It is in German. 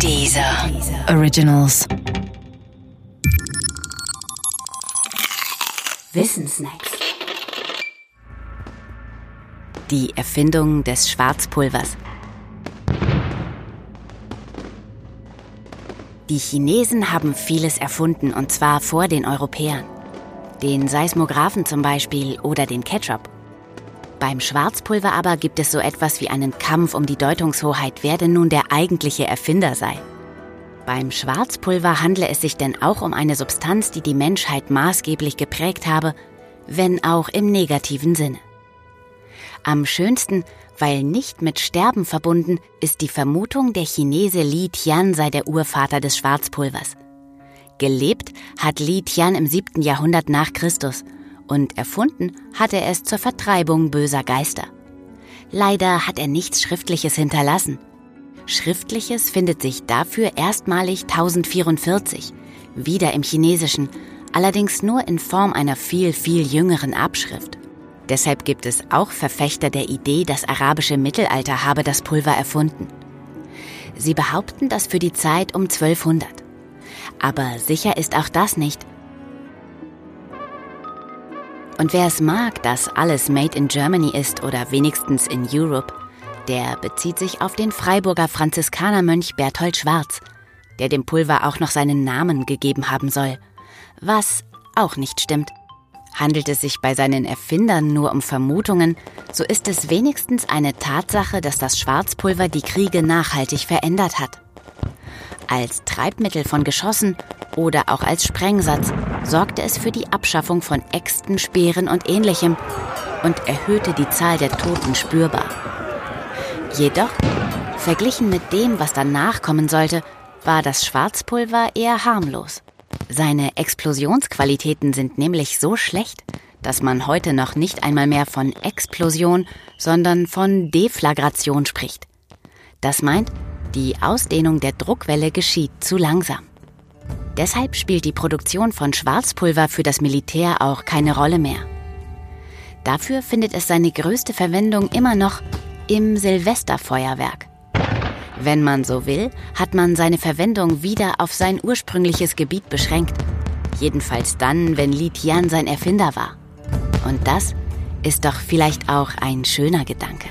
Dieser Originals. Wissensnacks. Die Erfindung des Schwarzpulvers. Die Chinesen haben vieles erfunden und zwar vor den Europäern. Den Seismographen zum Beispiel oder den Ketchup. Beim Schwarzpulver aber gibt es so etwas wie einen Kampf um die Deutungshoheit, wer denn nun der eigentliche Erfinder sei. Beim Schwarzpulver handle es sich denn auch um eine Substanz, die die Menschheit maßgeblich geprägt habe, wenn auch im negativen Sinne. Am schönsten, weil nicht mit Sterben verbunden, ist die Vermutung, der Chinese Li Tian sei der Urvater des Schwarzpulvers. Gelebt hat Li Tian im 7. Jahrhundert nach Christus und erfunden hat er es zur Vertreibung böser Geister. Leider hat er nichts Schriftliches hinterlassen. Schriftliches findet sich dafür erstmalig 1044, wieder im Chinesischen, allerdings nur in Form einer viel, viel jüngeren Abschrift. Deshalb gibt es auch Verfechter der Idee, das arabische Mittelalter habe das Pulver erfunden. Sie behaupten das für die Zeit um 1200. Aber sicher ist auch das nicht, und wer es mag, dass alles Made in Germany ist oder wenigstens in Europe, der bezieht sich auf den Freiburger Franziskanermönch Berthold Schwarz, der dem Pulver auch noch seinen Namen gegeben haben soll. Was auch nicht stimmt. Handelt es sich bei seinen Erfindern nur um Vermutungen, so ist es wenigstens eine Tatsache, dass das Schwarzpulver die Kriege nachhaltig verändert hat. Als Treibmittel von Geschossen oder auch als Sprengsatz sorgte es für die Abschaffung von Äxten, Speeren und ähnlichem und erhöhte die Zahl der Toten spürbar. Jedoch, verglichen mit dem, was danach kommen sollte, war das Schwarzpulver eher harmlos. Seine Explosionsqualitäten sind nämlich so schlecht, dass man heute noch nicht einmal mehr von Explosion, sondern von Deflagration spricht. Das meint, die Ausdehnung der Druckwelle geschieht zu langsam. Deshalb spielt die Produktion von Schwarzpulver für das Militär auch keine Rolle mehr. Dafür findet es seine größte Verwendung immer noch im Silvesterfeuerwerk. Wenn man so will, hat man seine Verwendung wieder auf sein ursprüngliches Gebiet beschränkt. Jedenfalls dann, wenn Li Tian sein Erfinder war. Und das ist doch vielleicht auch ein schöner Gedanke.